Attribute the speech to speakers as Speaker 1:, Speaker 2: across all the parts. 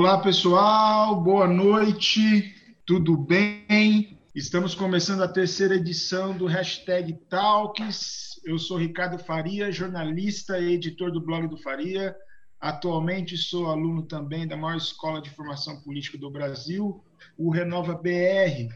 Speaker 1: Olá, pessoal, boa noite, tudo bem? Estamos começando a terceira edição do Hashtag Talks. Eu sou Ricardo Faria, jornalista e editor do blog do Faria. Atualmente sou aluno também da maior escola de formação política do Brasil, o Renova BR.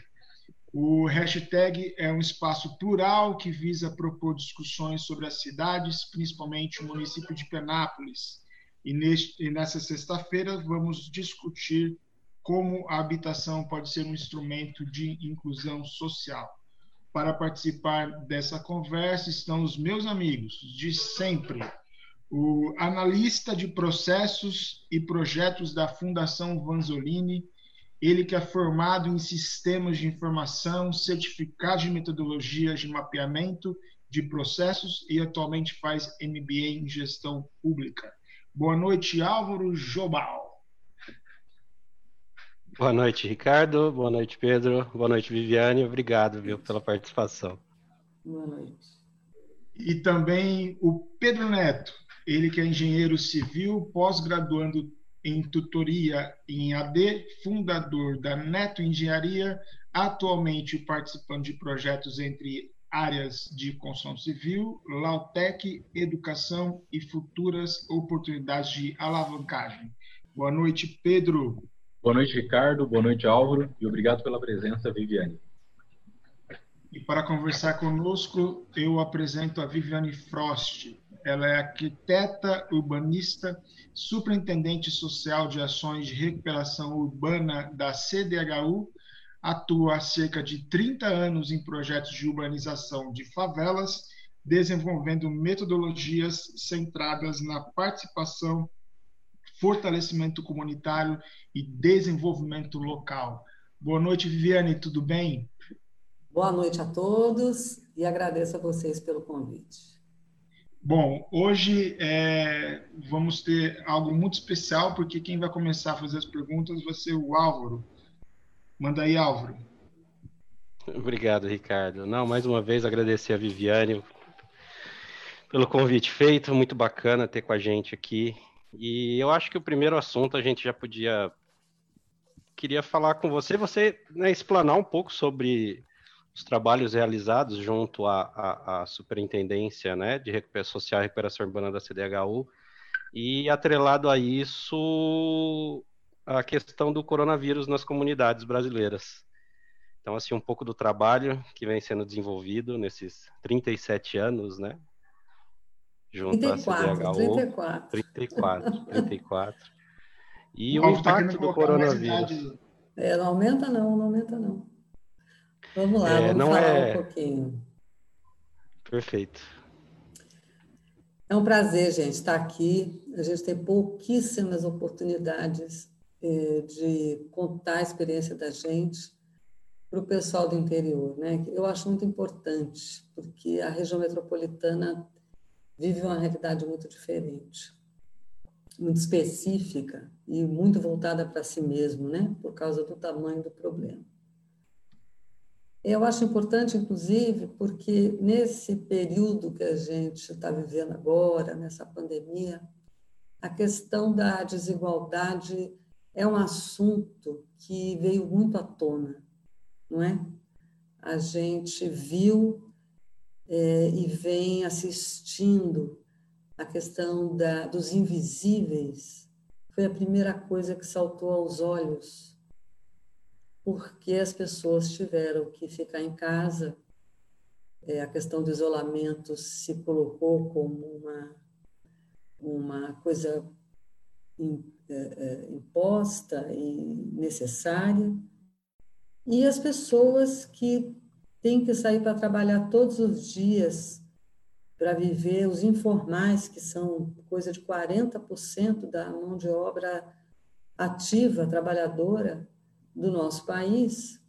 Speaker 1: O hashtag é um espaço plural que visa propor discussões sobre as cidades, principalmente o município de Penápolis, e, neste, e nessa sexta-feira vamos discutir como a habitação pode ser um instrumento de inclusão social. Para participar dessa conversa estão os meus amigos de sempre, o analista de processos e projetos da Fundação Vanzolini, ele que é formado em sistemas de informação, certificado de metodologias de mapeamento de processos e atualmente faz MBA em gestão pública. Boa noite, Álvaro Jobal.
Speaker 2: Boa noite, Ricardo. Boa noite, Pedro. Boa noite, Viviane. Obrigado viu, pela participação.
Speaker 3: Boa noite.
Speaker 1: E também o Pedro Neto, ele que é engenheiro civil, pós-graduando em tutoria em AD, fundador da Neto Engenharia, atualmente participando de projetos entre áreas de construção civil, Lautec, educação e futuras oportunidades de alavancagem. Boa noite, Pedro.
Speaker 4: Boa noite, Ricardo. Boa noite, Álvaro. E obrigado pela presença, Viviane.
Speaker 1: E para conversar conosco, eu apresento a Viviane Frost. Ela é arquiteta urbanista, superintendente social de ações de recuperação urbana da CDHU atua há cerca de 30 anos em projetos de urbanização de favelas, desenvolvendo metodologias centradas na participação, fortalecimento comunitário e desenvolvimento local. Boa noite, Viviane, tudo bem?
Speaker 3: Boa noite a todos e agradeço a vocês pelo convite.
Speaker 1: Bom, hoje é, vamos ter algo muito especial, porque quem vai começar a fazer as perguntas vai ser o Álvaro. Manda aí, Álvaro.
Speaker 2: Obrigado, Ricardo. Não, mais uma vez agradecer a Viviane pelo convite feito, muito bacana ter com a gente aqui. E eu acho que o primeiro assunto a gente já podia queria falar com você, você né, explanar um pouco sobre os trabalhos realizados junto à, à, à Superintendência né, de Recuperação Social e Recuperação Urbana da CDHU e atrelado a isso a questão do coronavírus nas comunidades brasileiras. Então, assim, um pouco do trabalho que vem sendo desenvolvido nesses 37 anos, né?
Speaker 3: Junto 34, à CDHU.
Speaker 2: 34. 34, 34. E o, o tá impacto do coronavírus.
Speaker 3: É, não aumenta não, não aumenta não. Vamos lá, é, vamos falar é... um pouquinho.
Speaker 2: Perfeito.
Speaker 3: É um prazer, gente, estar aqui. A gente tem pouquíssimas oportunidades de contar a experiência da gente para o pessoal do interior, né? Eu acho muito importante, porque a região metropolitana vive uma realidade muito diferente, muito específica e muito voltada para si mesmo, né? Por causa do tamanho do problema. Eu acho importante, inclusive, porque nesse período que a gente está vivendo agora, nessa pandemia, a questão da desigualdade é um assunto que veio muito à tona, não é? A gente viu é, e vem assistindo a questão da, dos invisíveis, foi a primeira coisa que saltou aos olhos, porque as pessoas tiveram que ficar em casa, é, a questão do isolamento se colocou como uma, uma coisa imposta e necessária, e as pessoas que têm que sair para trabalhar todos os dias para viver, os informais, que são coisa de 40% da mão de obra ativa, trabalhadora do nosso país,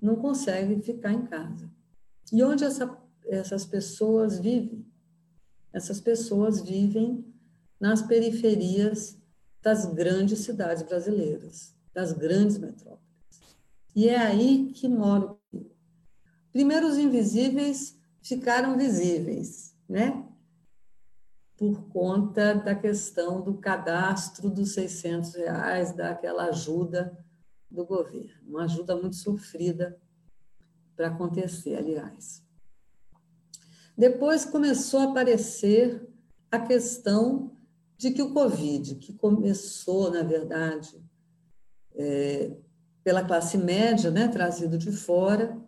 Speaker 3: não conseguem ficar em casa. E onde essa, essas pessoas vivem? Essas pessoas vivem nas periferias das grandes cidades brasileiras, das grandes metrópoles. E é aí que mora o Primeiro, os invisíveis ficaram visíveis, né? por conta da questão do cadastro dos 600 reais, daquela ajuda do governo. Uma ajuda muito sofrida para acontecer, aliás. Depois começou a aparecer a questão de que o Covid, que começou, na verdade, é, pela classe média, né, trazido de fora,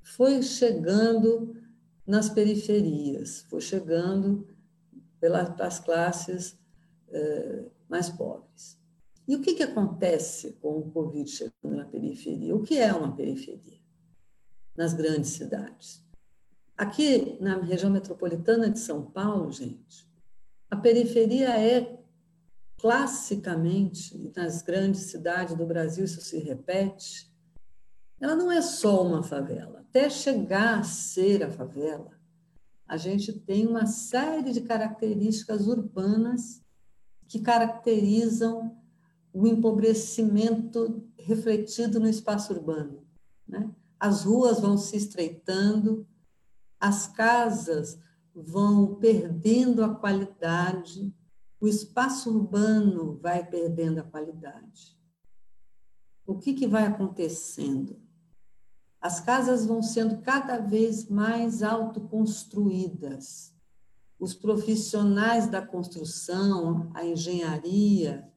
Speaker 3: foi chegando nas periferias, foi chegando pelas classes é, mais pobres. E o que, que acontece com o Covid chegando na periferia? O que é uma periferia? Nas grandes cidades. Aqui na região metropolitana de São Paulo, gente, a periferia é classicamente, nas grandes cidades do Brasil isso se repete, ela não é só uma favela. Até chegar a ser a favela, a gente tem uma série de características urbanas que caracterizam o empobrecimento refletido no espaço urbano. Né? As ruas vão se estreitando, as casas vão perdendo a qualidade, o espaço urbano vai perdendo a qualidade. O que, que vai acontecendo? As casas vão sendo cada vez mais autoconstruídas. Os profissionais da construção, a engenharia,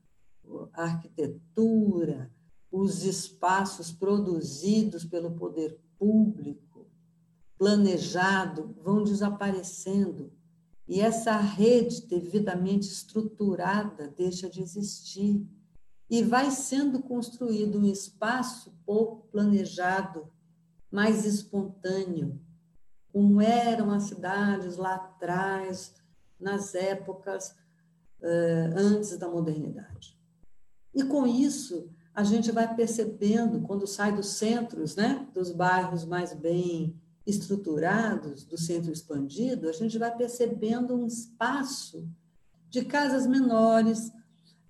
Speaker 3: a arquitetura, os espaços produzidos pelo poder público, planejado, vão desaparecendo e essa rede devidamente estruturada deixa de existir e vai sendo construído um espaço pouco planejado, mais espontâneo, como eram as cidades lá atrás, nas épocas uh, antes da modernidade. E com isso, a gente vai percebendo, quando sai dos centros, né, dos bairros mais bem estruturados, do centro expandido, a gente vai percebendo um espaço de casas menores,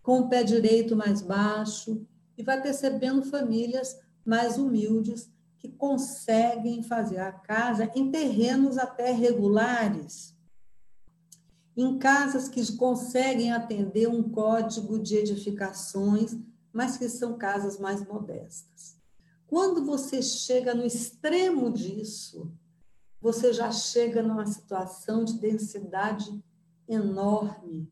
Speaker 3: com o pé direito mais baixo, e vai percebendo famílias mais humildes que conseguem fazer a casa em terrenos até regulares, em casas que conseguem atender um código de edificações, mas que são casas mais modestas. Quando você chega no extremo disso, você já chega numa situação de densidade enorme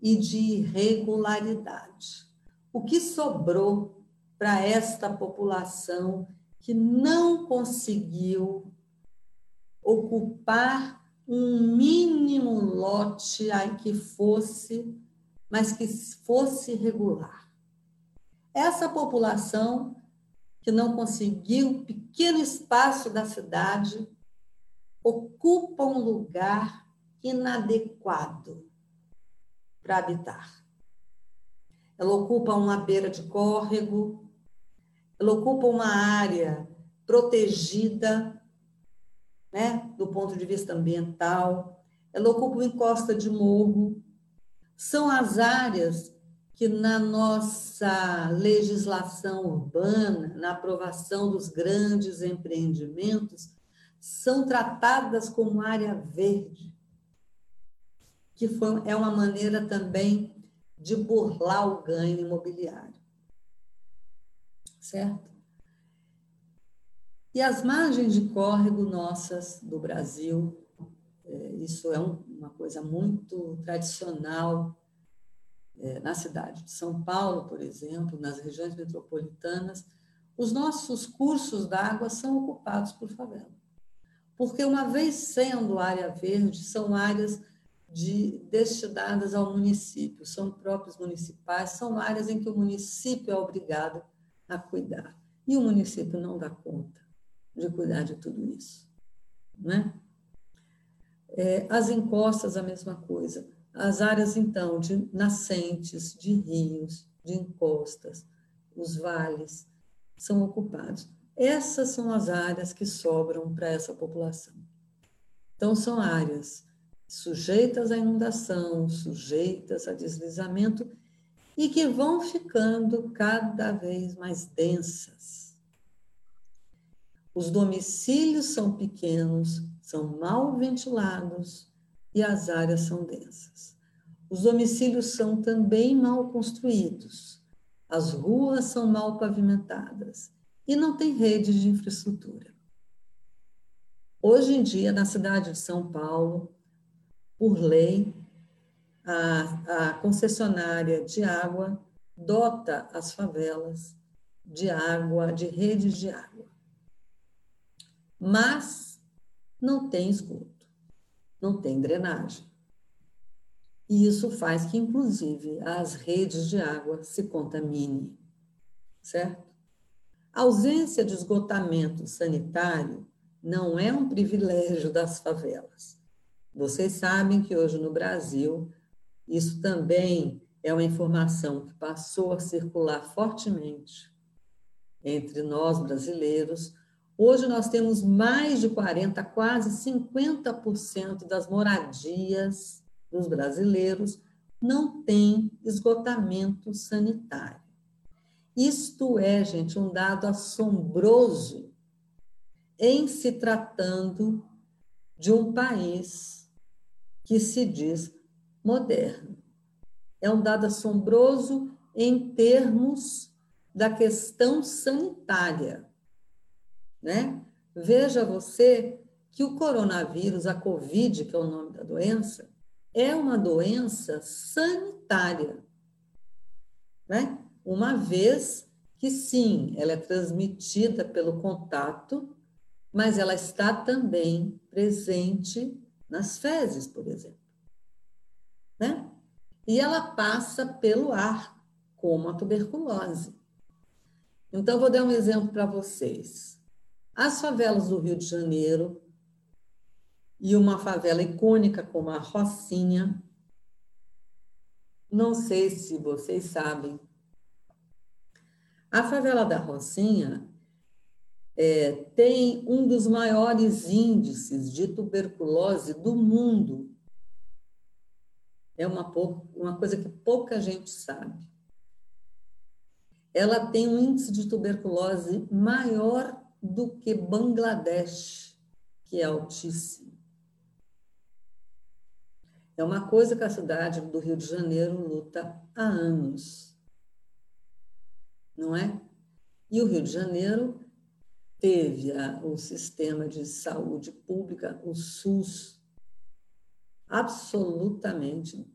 Speaker 3: e de irregularidade. O que sobrou para esta população que não conseguiu ocupar um mínimo lote aí que fosse, mas que fosse regular. Essa população que não conseguiu um pequeno espaço da cidade, ocupa um lugar inadequado para habitar. Ela ocupa uma beira de córrego, ela ocupa uma área protegida, né, do ponto de vista ambiental, ela ocupa uma encosta de morro. São as áreas que na nossa legislação urbana, na aprovação dos grandes empreendimentos, são tratadas como área verde, que foi, é uma maneira também de burlar o ganho imobiliário. Certo? E as margens de córrego nossas do Brasil, é, isso é uma coisa muito tradicional na cidade de São Paulo, por exemplo, nas regiões metropolitanas, os nossos cursos d'água são ocupados por favela. Porque, uma vez sendo área verde, são áreas de, destinadas ao município, são próprios municipais, são áreas em que o município é obrigado a cuidar. E o município não dá conta de cuidar de tudo isso. Né? É, as encostas, a mesma coisa. As áreas, então, de nascentes, de rios, de encostas, os vales, são ocupados. Essas são as áreas que sobram para essa população. Então, são áreas sujeitas à inundação, sujeitas a deslizamento e que vão ficando cada vez mais densas. Os domicílios são pequenos, são mal ventilados, e as áreas são densas. Os domicílios são também mal construídos, as ruas são mal pavimentadas e não tem rede de infraestrutura. Hoje em dia, na cidade de São Paulo, por lei, a, a concessionária de água dota as favelas de água, de redes de água. Mas não tem esgoto, não tem drenagem. E isso faz que, inclusive, as redes de água se contaminem, certo? A ausência de esgotamento sanitário não é um privilégio das favelas. Vocês sabem que hoje no Brasil, isso também é uma informação que passou a circular fortemente entre nós brasileiros. Hoje nós temos mais de 40, quase 50% das moradias dos brasileiros não tem esgotamento sanitário. Isto é, gente, um dado assombroso em se tratando de um país que se diz moderno. É um dado assombroso em termos da questão sanitária, né? Veja você que o coronavírus, a Covid, que é o nome da doença, é uma doença sanitária, né? Uma vez que sim, ela é transmitida pelo contato, mas ela está também presente nas fezes, por exemplo, né? E ela passa pelo ar, como a tuberculose. Então, vou dar um exemplo para vocês. As favelas do Rio de Janeiro e uma favela icônica como a Rocinha, não sei se vocês sabem, a favela da Rocinha é, tem um dos maiores índices de tuberculose do mundo. É uma, uma coisa que pouca gente sabe. Ela tem um índice de tuberculose maior do que Bangladesh, que é altíssimo. É uma coisa que a cidade do Rio de Janeiro luta há anos, não é? E o Rio de Janeiro teve a, o sistema de saúde pública, o SUS, absolutamente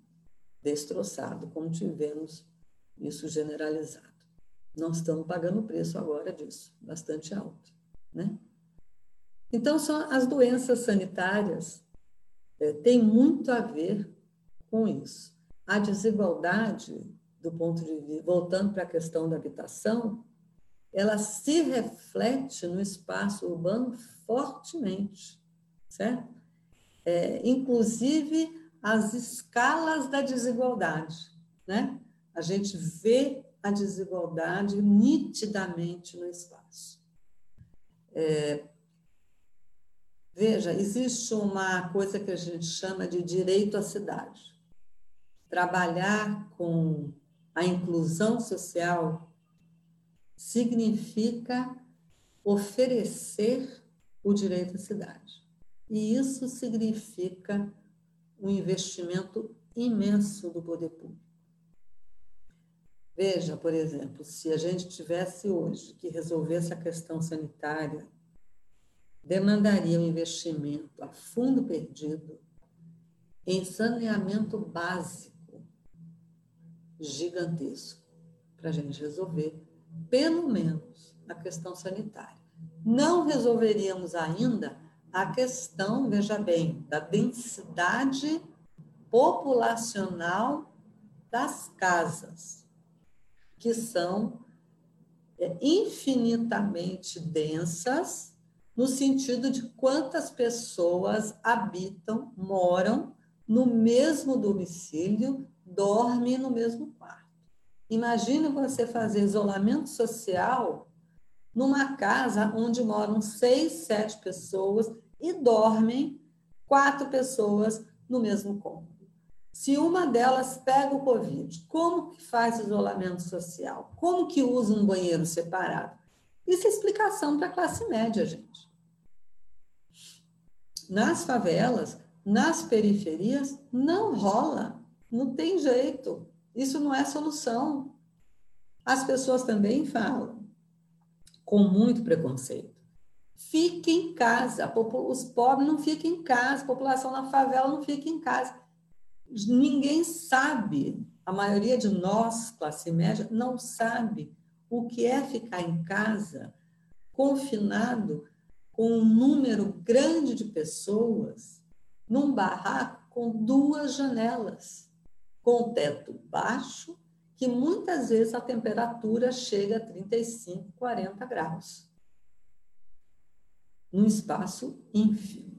Speaker 3: destroçado, como tivemos isso generalizado nós estamos pagando o preço agora disso, bastante alto, né? Então, são as doenças sanitárias é, têm muito a ver com isso. A desigualdade, do ponto de vista, voltando para a questão da habitação, ela se reflete no espaço urbano fortemente, certo? É, inclusive as escalas da desigualdade, né? A gente vê a desigualdade nitidamente no espaço. É, veja, existe uma coisa que a gente chama de direito à cidade. Trabalhar com a inclusão social significa oferecer o direito à cidade. E isso significa um investimento imenso do poder público. Veja, por exemplo, se a gente tivesse hoje que resolver essa questão sanitária, demandaria um investimento a fundo perdido em saneamento básico gigantesco para a gente resolver, pelo menos, a questão sanitária. Não resolveríamos ainda a questão, veja bem, da densidade populacional das casas que são é, infinitamente densas, no sentido de quantas pessoas habitam, moram no mesmo domicílio, dormem no mesmo quarto. Imagine você fazer isolamento social numa casa onde moram seis, sete pessoas e dormem quatro pessoas no mesmo cômodo. Se uma delas pega o Covid, como que faz isolamento social? Como que usa um banheiro separado? Isso é explicação para a classe média, gente. Nas favelas, nas periferias não rola, não tem jeito. Isso não é solução. As pessoas também falam com muito preconceito. Fique em casa, os pobres não ficam em casa, a população na favela não fica em casa. Ninguém sabe, a maioria de nós, classe média, não sabe o que é ficar em casa, confinado, com um número grande de pessoas, num barraco com duas janelas, com teto baixo, que muitas vezes a temperatura chega a 35, 40 graus. Num espaço ínfimo,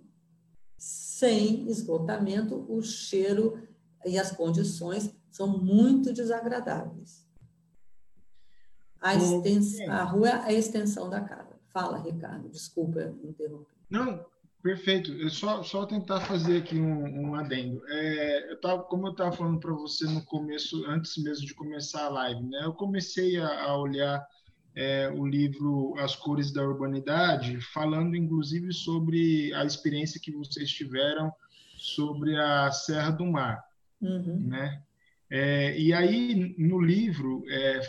Speaker 3: sem esgotamento, o cheiro e as condições são muito desagradáveis. A, extens... a rua é a extensão da casa. Fala, Ricardo, desculpa interromper.
Speaker 1: Não, perfeito. Eu só, só tentar fazer aqui um, um adendo. É, eu tava, como eu estava falando para você no começo, antes mesmo de começar a live, né? Eu comecei a, a olhar é, o livro As Cores da Urbanidade, falando inclusive sobre a experiência que vocês tiveram sobre a Serra do Mar, uhum. né? É, e aí, no livro, é,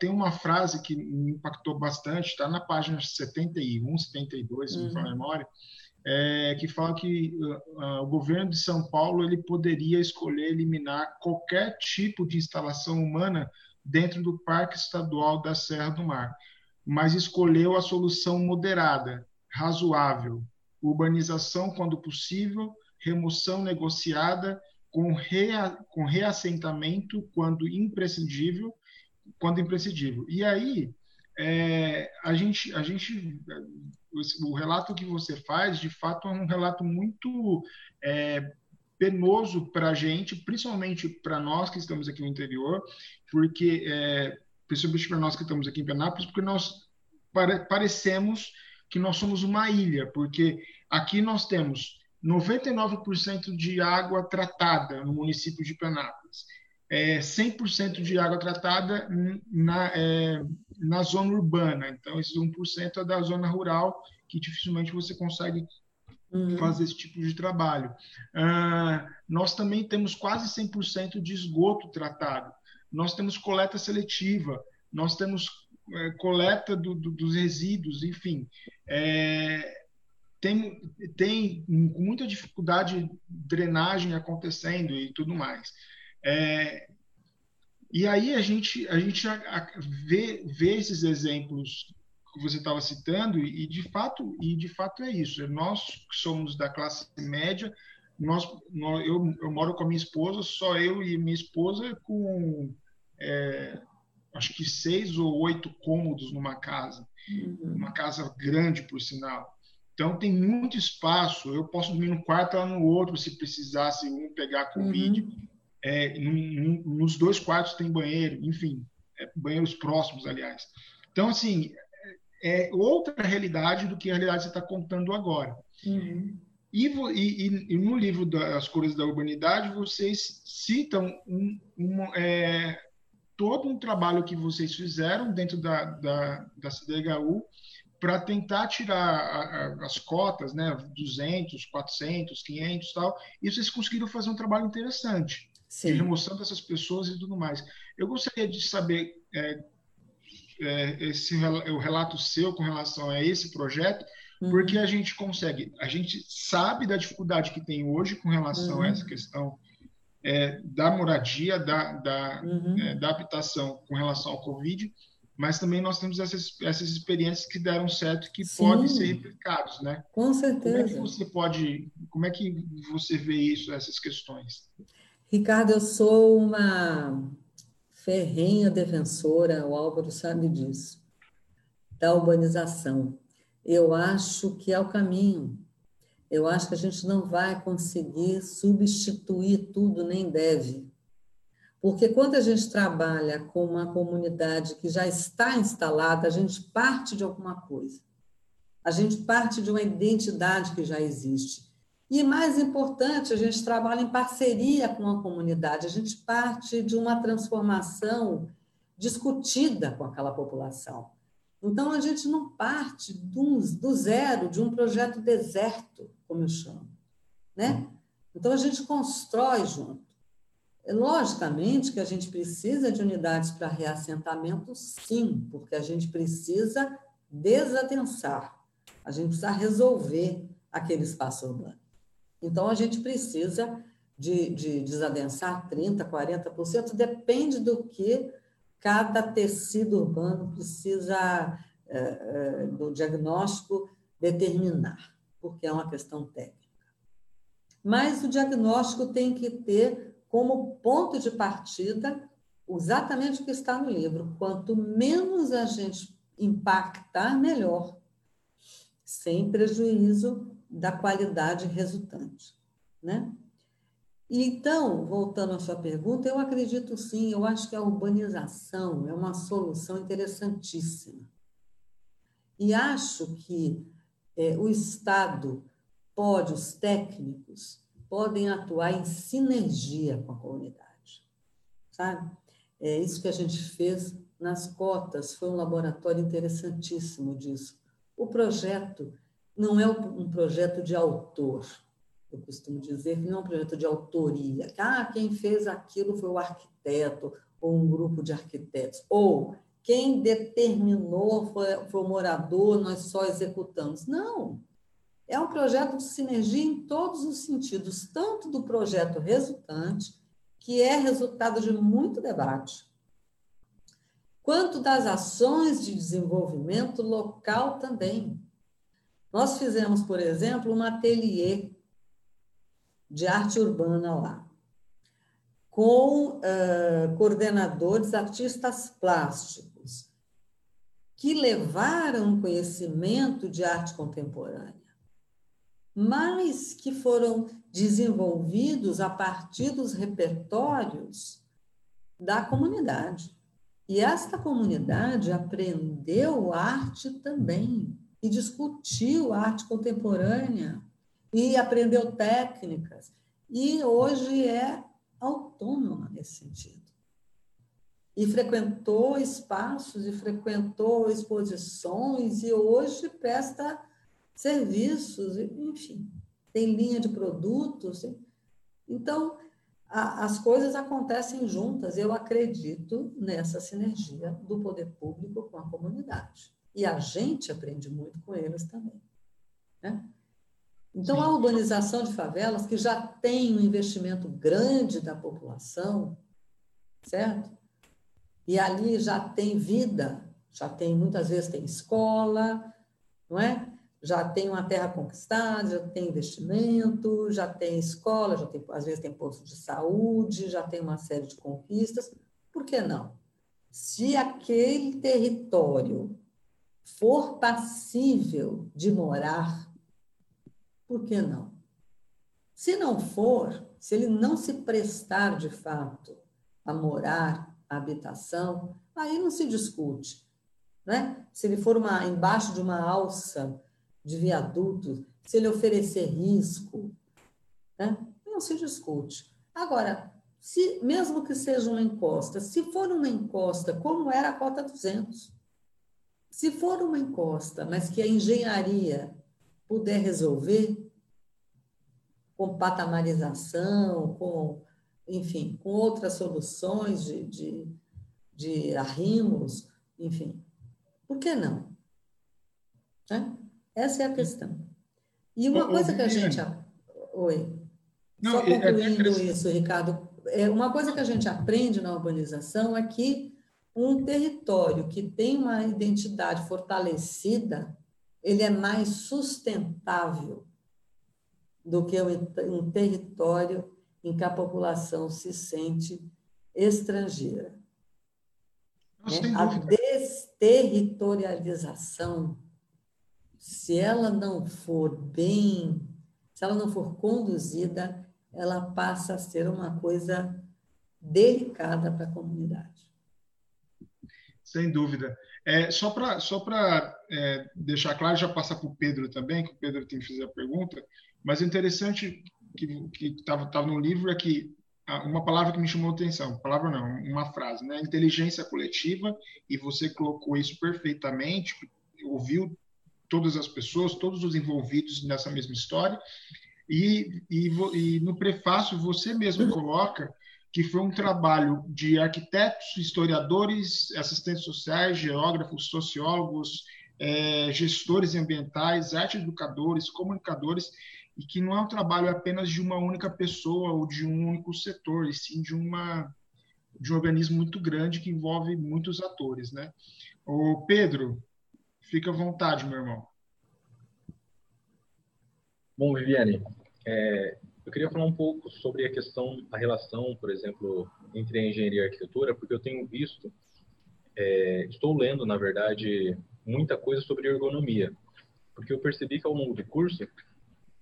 Speaker 1: tem uma frase que me impactou bastante, está na página 71, 72, se uhum. me falar a memória, é, que fala que uh, o governo de São Paulo ele poderia escolher eliminar qualquer tipo de instalação humana dentro do Parque Estadual da Serra do Mar, mas escolheu a solução moderada, razoável, urbanização quando possível, remoção negociada com, rea, com reassentamento quando imprescindível, quando imprescindível. E aí é, a gente, a gente, o relato que você faz, de fato, é um relato muito é, penoso para a gente, principalmente para nós que estamos aqui no interior, porque é, principalmente para nós que estamos aqui em Penápolis, porque nós pare, parecemos que nós somos uma ilha, porque aqui nós temos 99% de água tratada no município de Penápolis, é, 100% de água tratada na, é, na zona urbana. Então, esses 1% é da zona rural, que dificilmente você consegue uhum. fazer esse tipo de trabalho. Ah, nós também temos quase 100% de esgoto tratado. Nós temos coleta seletiva, nós temos é, coleta do, do, dos resíduos, enfim. É, tem, tem muita dificuldade de drenagem acontecendo e tudo mais. É, e aí a gente, a gente vê, vê esses exemplos que você estava citando e de fato e de fato é isso. Nós que somos da classe média, nós, nós eu, eu, moro com a minha esposa, só eu e minha esposa com é, acho que seis ou oito cômodos numa casa, uhum. uma casa grande por sinal. Então tem muito espaço. Eu posso dormir num quarto ou no outro se precisasse um pegar Covid. Uhum. É, num, num, nos dois quartos tem banheiro, enfim, é, banheiros próximos, aliás. Então, assim, é outra realidade do que a realidade que você está contando agora. Uhum. E, e, e, no livro das Cores da Urbanidade, vocês citam um, um, é, todo um trabalho que vocês fizeram dentro da, da, da CDHU para tentar tirar a, a, as cotas, né, 200, 400, 500 tal, e vocês conseguiram fazer um trabalho interessante Sim. de remoção dessas pessoas e tudo mais. Eu gostaria de saber é, é, esse o relato seu com relação a esse projeto, uhum. porque a gente consegue, a gente sabe da dificuldade que tem hoje com relação uhum. a essa questão é, da moradia, da, da, uhum. É, da habitação com relação ao Covid, mas também nós temos essas, essas experiências que deram certo que Sim, podem ser replicados, né?
Speaker 3: Com certeza.
Speaker 1: Como é que você pode, como é que você vê isso, essas questões?
Speaker 3: Ricardo, eu sou uma ferrenha defensora, o Álvaro sabe disso, da urbanização. Eu acho que é o caminho. Eu acho que a gente não vai conseguir substituir tudo, nem deve. Porque quando a gente trabalha com uma comunidade que já está instalada, a gente parte de alguma coisa. A gente parte de uma identidade que já existe. E mais importante, a gente trabalha em parceria com a comunidade, a gente parte de uma transformação discutida com aquela população. Então, a gente não parte do, do zero, de um projeto deserto, como eu chamo. Né? Então, a gente constrói junto. É, logicamente que a gente precisa de unidades para reassentamento, sim, porque a gente precisa desadensar, a gente precisa resolver aquele espaço urbano. Então, a gente precisa de, de desadensar 30%, 40%, depende do que cada tecido urbano precisa, é, é, do diagnóstico, determinar, porque é uma questão técnica. Mas o diagnóstico tem que ter como ponto de partida exatamente o que está no livro. Quanto menos a gente impactar, melhor, sem prejuízo da qualidade resultante. Né? Então, voltando à sua pergunta, eu acredito sim, eu acho que a urbanização é uma solução interessantíssima. E acho que é, o Estado pode, os técnicos, podem atuar em sinergia com a comunidade, sabe? É isso que a gente fez nas cotas, foi um laboratório interessantíssimo disso. O projeto não é um projeto de autor, eu costumo dizer que não é um projeto de autoria. Ah, quem fez aquilo foi o arquiteto ou um grupo de arquitetos. Ou quem determinou foi, foi o morador, nós só executamos. Não, é um projeto de sinergia em todos os sentidos, tanto do projeto resultante, que é resultado de muito debate, quanto das ações de desenvolvimento local também. Nós fizemos, por exemplo, um ateliê de arte urbana lá, com uh, coordenadores, artistas plásticos, que levaram conhecimento de arte contemporânea mas que foram desenvolvidos a partir dos repertórios da comunidade. E esta comunidade aprendeu arte também e discutiu arte contemporânea e aprendeu técnicas e hoje é autônoma nesse sentido. E frequentou espaços e frequentou exposições e hoje presta serviços, enfim, tem linha de produtos. Então, a, as coisas acontecem juntas. Eu acredito nessa sinergia do poder público com a comunidade. E a gente aprende muito com eles também. Né? Então, Sim. a urbanização de favelas, que já tem um investimento grande da população, certo? E ali já tem vida, já tem, muitas vezes tem escola, não é? já tem uma terra conquistada, já tem investimento, já tem escola, já tem, às vezes tem posto de saúde, já tem uma série de conquistas. Por que não? Se aquele território for passível de morar, por que não? Se não for, se ele não se prestar de fato a morar, a habitação, aí não se discute. Né? Se ele for uma, embaixo de uma alça de viadutos, se ele oferecer risco, né? não se discute. Agora, se, mesmo que seja uma encosta, se for uma encosta, como era a cota 200, se for uma encosta, mas que a engenharia puder resolver, com patamarização, com, enfim, com outras soluções de, de, de arrimos, enfim, por que não? Né? Essa é a questão. E uma coisa que a gente. Oi. Não, Só concluindo é, é isso, Ricardo. É, uma coisa que a gente aprende na urbanização é que um território que tem uma identidade fortalecida, ele é mais sustentável do que um território em que a população se sente estrangeira. Né? A desterritorialização se ela não for bem, se ela não for conduzida, ela passa a ser uma coisa delicada para a comunidade.
Speaker 1: Sem dúvida. É, só para só é, deixar claro, já passar para o Pedro também, que o Pedro tem que fazer a pergunta, mas o interessante que estava no livro é que uma palavra que me chamou a atenção, palavra não, uma frase, né? Inteligência coletiva, e você colocou isso perfeitamente, ouviu todas as pessoas, todos os envolvidos nessa mesma história. E, e, e no prefácio você mesmo coloca que foi um trabalho de arquitetos, historiadores, assistentes sociais, geógrafos, sociólogos, é, gestores ambientais, arte educadores, comunicadores, e que não é um trabalho apenas de uma única pessoa ou de um único setor, e sim de uma de um organismo muito grande que envolve muitos atores, né? O Pedro, fica à vontade, meu irmão.
Speaker 4: Bom, Viviane, é, eu queria falar um pouco sobre a questão, a relação, por exemplo, entre a engenharia e a arquitetura, porque eu tenho visto, é, estou lendo, na verdade, muita coisa sobre ergonomia, porque eu percebi que ao longo do curso,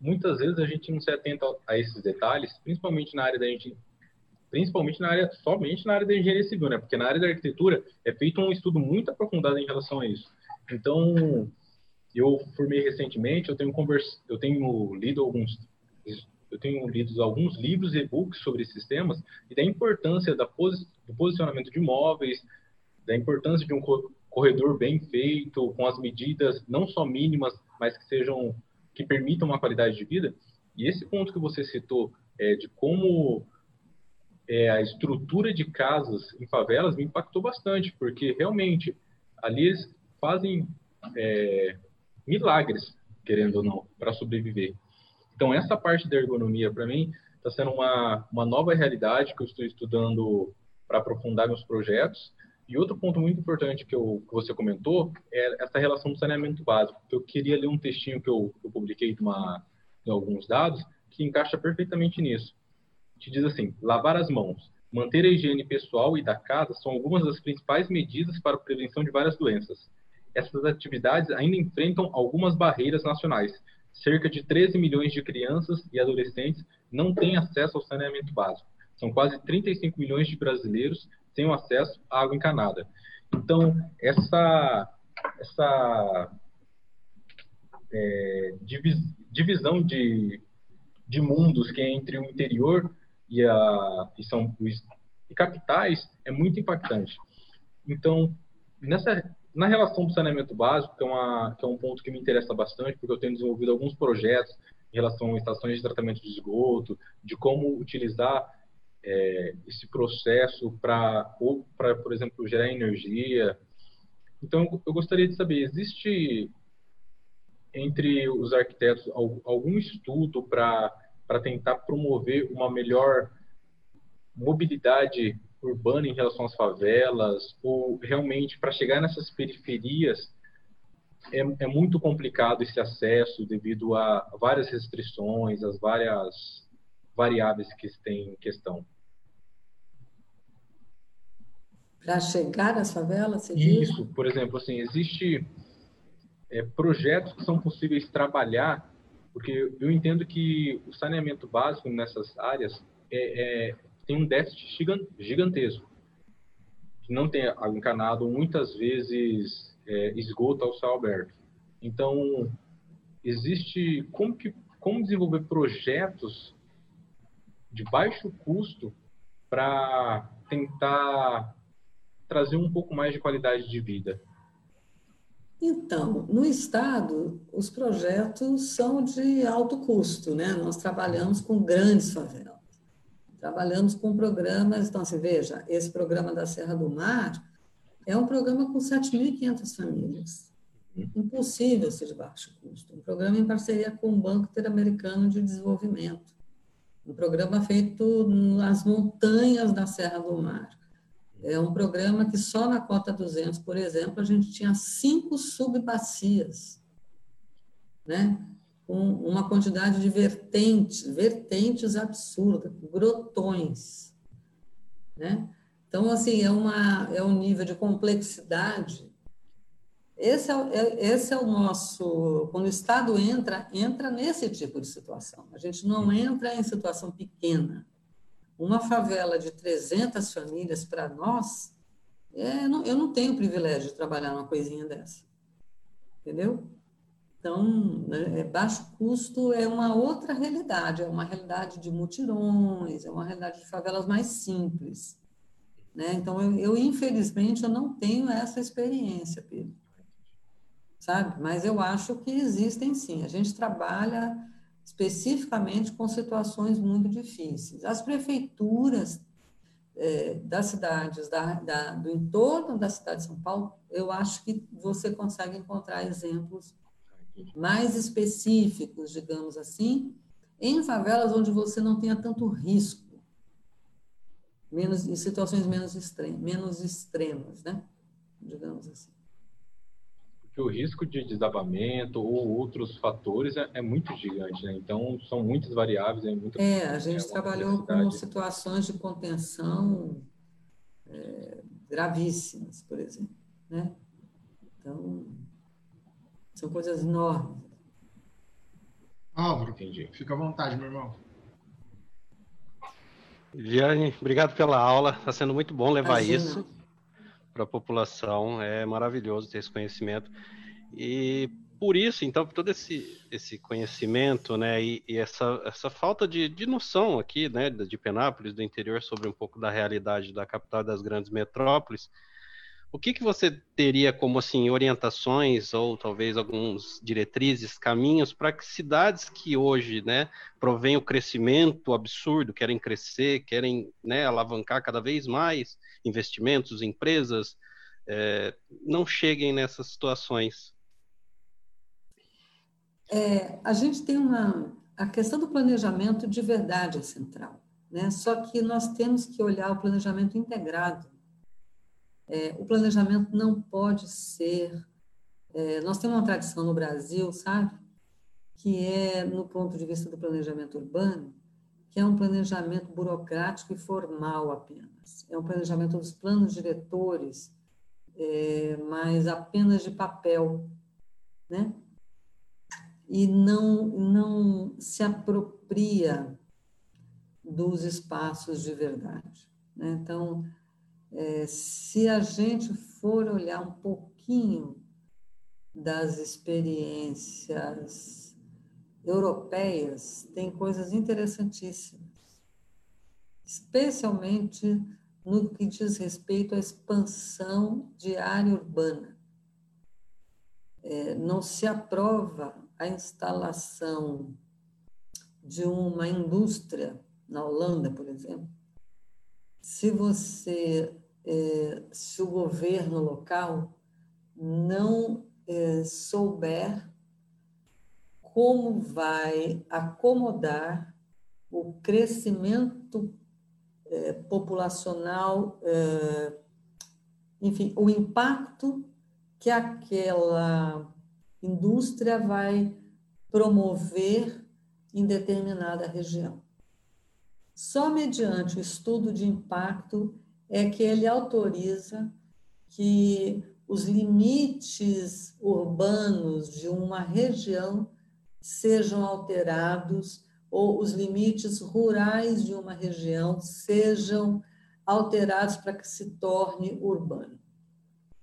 Speaker 4: muitas vezes a gente não se atenta a esses detalhes, principalmente na área da gente, principalmente na área somente na área da engenharia civil, né? Porque na área da arquitetura é feito um estudo muito aprofundado em relação a isso. Então, eu formei recentemente, eu tenho convers... eu tenho lido alguns eu tenho lido alguns livros e e-books sobre sistemas e da importância da posi do posicionamento de imóveis, da importância de um corredor bem feito, com as medidas não só mínimas, mas que sejam que permitam uma qualidade de vida. E esse ponto que você citou é, de como é, a estrutura de casas em favelas me impactou bastante, porque realmente ali eles fazem é, milagres, querendo ou não, para sobreviver. Então, essa parte da ergonomia, para mim, está sendo uma, uma nova realidade que eu estou estudando para aprofundar meus projetos. E outro ponto muito importante que, eu, que você comentou é essa relação do saneamento básico. Eu queria ler um textinho que eu, eu publiquei de, uma, de alguns dados que encaixa perfeitamente nisso. Te diz assim: lavar as mãos, manter a higiene pessoal e da casa são algumas das principais medidas para a prevenção de várias doenças. Essas atividades ainda enfrentam algumas barreiras nacionais, cerca de 13 milhões de crianças e adolescentes não têm acesso ao saneamento básico. São quase 35 milhões de brasileiros sem acesso à água encanada. Então, essa, essa é, divisão de, de mundos que é entre o interior e, a, e, são, e capitais é muito impactante. Então, nessa na relação do saneamento básico, que é, uma, que é um ponto que me interessa bastante, porque eu tenho desenvolvido alguns projetos em relação a estações de tratamento de esgoto, de como utilizar é, esse processo para, por exemplo, gerar energia. Então, eu gostaria de saber, existe entre os arquitetos algum estudo para tentar promover uma melhor mobilidade urbana em relação às favelas, ou realmente para chegar nessas periferias é, é, muito complicado esse acesso devido a várias restrições, as várias variáveis que têm em questão.
Speaker 3: Para chegar às favelas,
Speaker 4: você Isso, diz? por exemplo, assim, existe é, projetos que são possíveis trabalhar, porque eu entendo que o saneamento básico nessas áreas é, é tem um déficit gigantesco. Não tem água encanada, muitas vezes é, esgoto ao céu aberto. Então, existe como, que, como desenvolver projetos de baixo custo para tentar trazer um pouco mais de qualidade de vida?
Speaker 3: Então, no Estado, os projetos são de alto custo, né? Nós trabalhamos com grandes favelas. Trabalhamos com programas, então, assim, veja, esse programa da Serra do Mar é um programa com 7.500 famílias. Impossível ser de baixo custo. Um programa em parceria com o Banco Interamericano de Desenvolvimento. Um programa feito nas montanhas da Serra do Mar. É um programa que só na cota 200, por exemplo, a gente tinha cinco subbacias, né? Com uma quantidade de vertentes, vertentes absurdas, grotões, né? Então, assim, é, uma, é um nível de complexidade. Esse é, é, esse é o nosso... Quando o Estado entra, entra nesse tipo de situação. A gente não entra em situação pequena. Uma favela de 300 famílias, para nós, é, não, eu não tenho o privilégio de trabalhar numa coisinha dessa. Entendeu? Então, né, é, baixo custo é uma outra realidade, é uma realidade de mutirões, é uma realidade de favelas mais simples. Né? Então, eu, eu, infelizmente, eu não tenho essa experiência, Pedro. Sabe? Mas eu acho que existem sim. A gente trabalha especificamente com situações muito difíceis. As prefeituras é, das cidades da, da, do entorno da cidade de São Paulo, eu acho que você consegue encontrar exemplos mais específicos, digamos assim, em favelas onde você não tenha tanto risco, menos, em situações menos, extremas, menos extremas, né? digamos assim
Speaker 4: que o risco de desabamento ou outros fatores é, é muito gigante, né? Então, são muitas variáveis. É, muito,
Speaker 3: é a gente é trabalhou com situações de contenção é, gravíssimas, por exemplo, né? Então, são coisas enormes.
Speaker 1: Álvaro, Entendi. fica à vontade, meu irmão.
Speaker 2: Viane, obrigado pela aula. Está sendo muito bom levar Imagina. isso para a população. É maravilhoso ter esse conhecimento. E por isso, então, todo esse, esse conhecimento, né, e, e essa, essa falta de, de noção aqui, né, de Penápolis, do interior, sobre um pouco da realidade da capital das grandes metrópoles, o que, que você teria como, assim, orientações ou talvez alguns diretrizes, caminhos para que cidades que hoje, né, provém o crescimento absurdo, querem crescer, querem, né, alavancar cada vez mais, investimentos, empresas, é, não cheguem nessas situações?
Speaker 3: É, a gente tem uma. A questão do planejamento de verdade é central, né? só que nós temos que olhar o planejamento integrado. É, o planejamento não pode ser. É, nós temos uma tradição no Brasil, sabe? Que é, no ponto de vista do planejamento urbano, que é um planejamento burocrático e formal apenas. É um planejamento dos planos diretores, é, mas apenas de papel, né? E não, não se apropria dos espaços de verdade. Né? Então, é, se a gente for olhar um pouquinho das experiências europeias têm coisas interessantíssimas, especialmente no que diz respeito à expansão de área urbana. É, não se aprova a instalação de uma indústria na Holanda, por exemplo, se você, é, se o governo local não é, souber como vai acomodar o crescimento é, populacional, enfim, o impacto que aquela indústria vai promover em determinada região. Só mediante o estudo de impacto é que ele autoriza que os limites urbanos de uma região sejam alterados ou os limites rurais de uma região sejam alterados para que se torne urbano.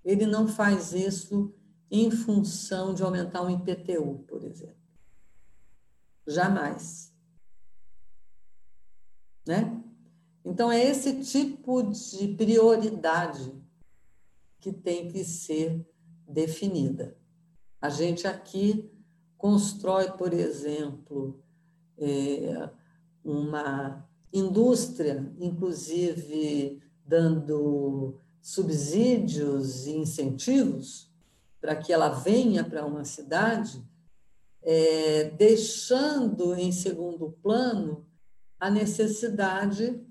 Speaker 3: Ele não faz isso em função de aumentar o IPTU, por exemplo. Jamais. Né? Então, é esse tipo de prioridade que tem que ser definida. A gente aqui constrói, por exemplo, é, uma indústria, inclusive dando subsídios e incentivos para que ela venha para uma cidade, é, deixando em segundo plano a necessidade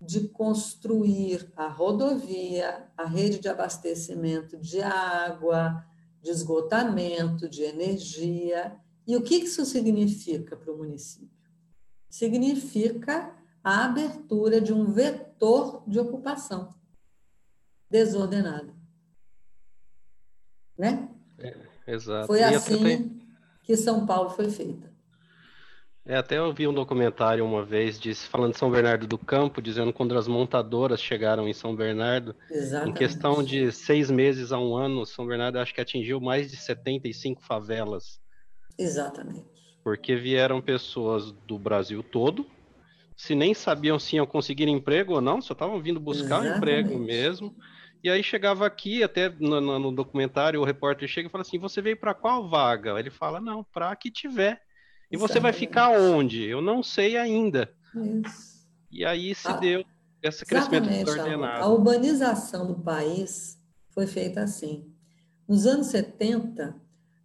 Speaker 3: de construir a rodovia, a rede de abastecimento de água, de esgotamento, de energia. E o que isso significa para o município? Significa a abertura de um vetor de ocupação desordenada. Né?
Speaker 2: É, exato.
Speaker 3: Foi assim tem... que São Paulo foi feita.
Speaker 2: É, até eu vi um documentário uma vez diz, falando de São Bernardo do Campo, dizendo quando as montadoras chegaram em São Bernardo, Exatamente. em questão de seis meses a um ano, São Bernardo acho que atingiu mais de 75 favelas.
Speaker 3: Exatamente.
Speaker 2: Porque vieram pessoas do Brasil todo, se nem sabiam se iam conseguir emprego ou não, só estavam vindo buscar emprego mesmo. E aí chegava aqui, até no, no documentário, o repórter chega e fala assim: Você veio para qual vaga? Ele fala: Não, para que tiver. E você vai ficar onde? Eu não sei ainda.
Speaker 3: Isso.
Speaker 2: E aí se deu esse crescimento desordenado.
Speaker 3: A, a urbanização do país foi feita assim. Nos anos 70,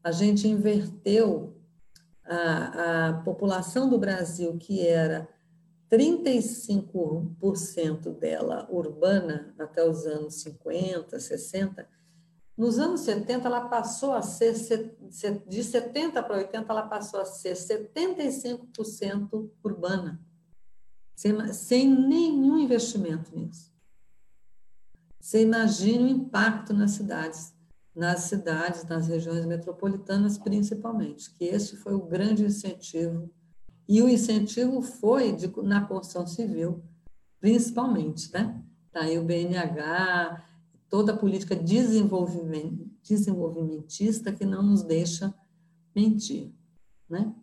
Speaker 3: a gente inverteu a, a população do Brasil, que era 35% dela urbana até os anos 50, 60, nos anos 70 ela passou a ser, de 70 para 80, ela passou a ser 75% urbana, sem, sem nenhum investimento nisso. Você imagina o impacto nas cidades, nas cidades, nas regiões metropolitanas principalmente, que esse foi o grande incentivo e o incentivo foi de, na construção civil, principalmente, né? Tá aí o BNH, toda a política desenvolvimentista que não nos deixa mentir, né?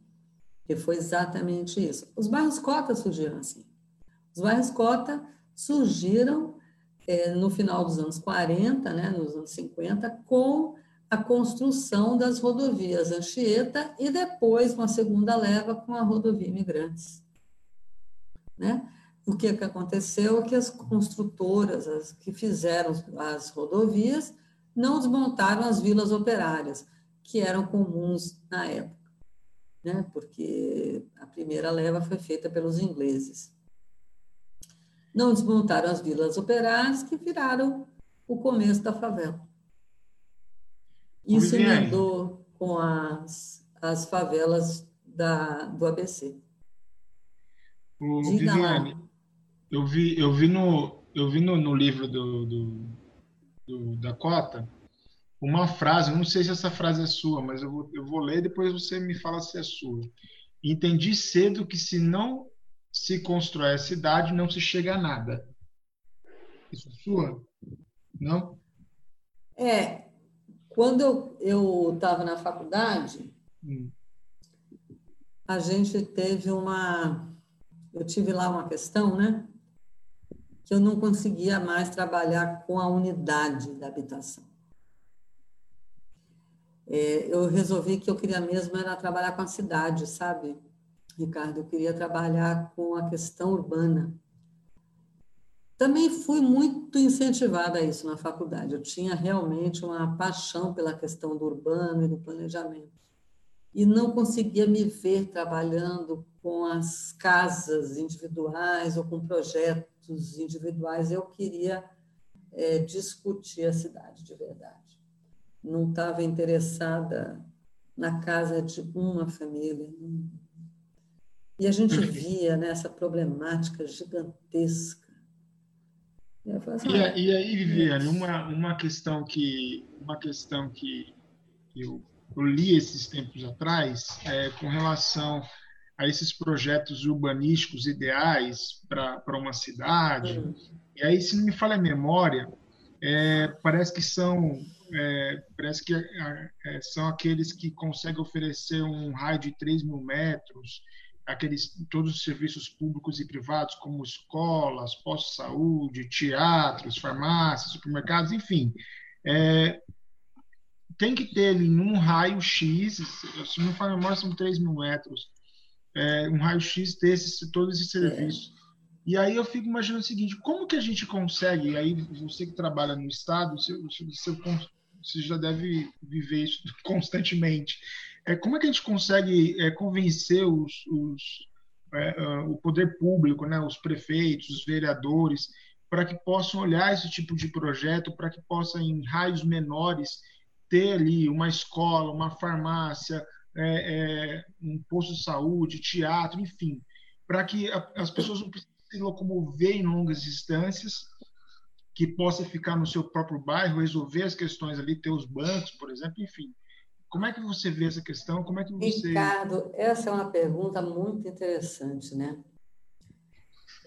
Speaker 3: Que foi exatamente isso. Os bairros cota surgiram assim. Os bairros cota surgiram é, no final dos anos 40, né, nos anos 50, com a construção das rodovias Anchieta e depois uma segunda leva com a rodovia Imigrantes. Né? O que, que aconteceu é que as construtoras as que fizeram as rodovias não desmontaram as vilas operárias, que eram comuns na época, né? porque a primeira leva foi feita pelos ingleses. Não desmontaram as vilas operárias, que viraram o começo da favela. Isso emendou com as, as favelas da, do ABC.
Speaker 1: O Viviane, eu vi, eu vi, no, eu vi no, no livro do, do, do, da Cota uma frase, não sei se essa frase é sua, mas eu vou, eu vou ler depois você me fala se é sua. Entendi cedo que se não se constrói a cidade, não se chega a nada. Isso é sua? Não?
Speaker 3: É, quando eu estava na faculdade, hum. a gente teve uma. Eu tive lá uma questão, né? Que eu não conseguia mais trabalhar com a unidade da habitação. É, eu resolvi que eu queria mesmo era trabalhar com a cidade, sabe, Ricardo? Eu queria trabalhar com a questão urbana. Também fui muito incentivada a isso na faculdade. Eu tinha realmente uma paixão pela questão do urbano e do planejamento. E não conseguia me ver trabalhando com as casas individuais ou com projetos individuais. Eu queria é, discutir a cidade de verdade. Não estava interessada na casa de uma família. E a gente via nessa né, problemática gigantesca
Speaker 1: e, e, aí, Viviane, uma, uma questão que uma questão que eu, eu li esses tempos atrás é com relação a esses projetos urbanísticos ideais para uma cidade. E aí, se não me falha a memória, é, parece que são é, parece que é, é são aqueles que conseguem oferecer um raio de 3 mil metros aqueles todos os serviços públicos e privados, como escolas, postos de saúde, teatros, farmácias, supermercados, enfim. É, tem que ter ali num raio X, se não for memória, são 3 mil metros, é, um raio X desses, todos esses serviços. É. E aí eu fico imaginando o seguinte, como que a gente consegue, aí você que trabalha no Estado, você, você, você já deve viver isso constantemente, é, como é que a gente consegue é, convencer os, os é, o poder público, né, os prefeitos, os vereadores, para que possam olhar esse tipo de projeto, para que possam, em raios menores, ter ali uma escola, uma farmácia, é, é, um posto de saúde, teatro, enfim, para que a, as pessoas não precisem se locomover em longas distâncias, que possa ficar no seu próprio bairro, resolver as questões ali, ter os bancos, por exemplo, enfim. Como é que você vê essa questão? Como é que você...
Speaker 3: Ricardo, essa é uma pergunta muito interessante, né?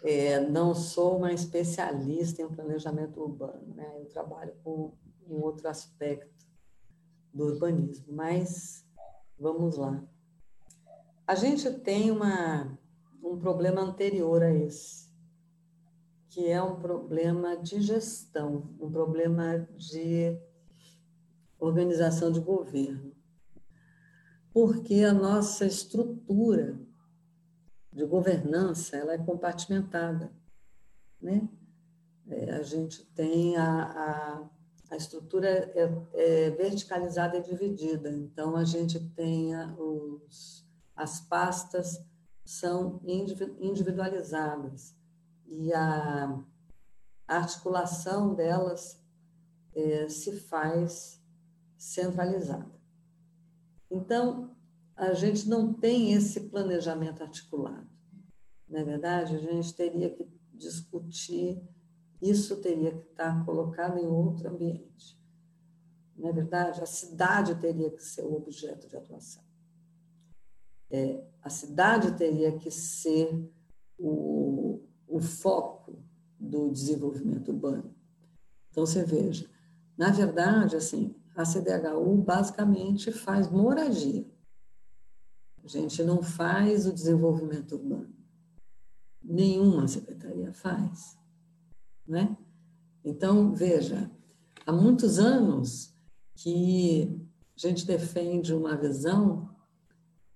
Speaker 3: É, não sou uma especialista em planejamento urbano, né? Eu trabalho com um outro aspecto do urbanismo, mas vamos lá. A gente tem uma, um problema anterior a esse, que é um problema de gestão, um problema de organização de governo. porque a nossa estrutura de governança ela é compartimentada, né? É, a gente tem a, a, a estrutura é, é, verticalizada e dividida, então a gente tem os, as pastas são individualizadas e a articulação delas é, se faz centralizada. Então, a gente não tem esse planejamento articulado. Na é verdade, a gente teria que discutir, isso teria que estar colocado em outro ambiente. Na é verdade, a cidade teria que ser o objeto de atuação. É, a cidade teria que ser o, o foco do desenvolvimento urbano. Então, você veja, na verdade, assim, a CDHU basicamente faz moradia. A gente não faz o desenvolvimento urbano. Nenhuma secretaria faz. Né? Então, veja, há muitos anos que a gente defende uma visão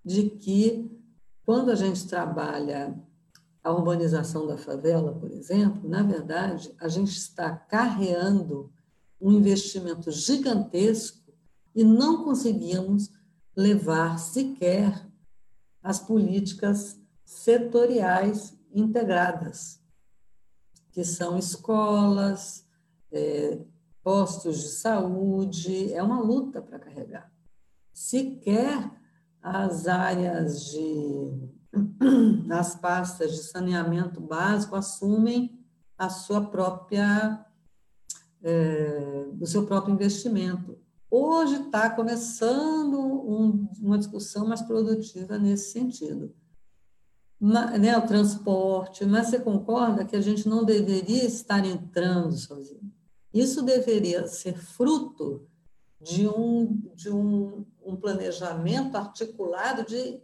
Speaker 3: de que quando a gente trabalha a urbanização da favela, por exemplo, na verdade, a gente está carreando um investimento gigantesco e não conseguimos levar sequer as políticas setoriais integradas, que são escolas, é, postos de saúde, é uma luta para carregar. Sequer as áreas de as pastas de saneamento básico assumem a sua própria é, do seu próprio investimento. Hoje está começando um, uma discussão mais produtiva nesse sentido. Né, o transporte, mas você concorda que a gente não deveria estar entrando sozinho? Isso deveria ser fruto de um, de um, um planejamento articulado de,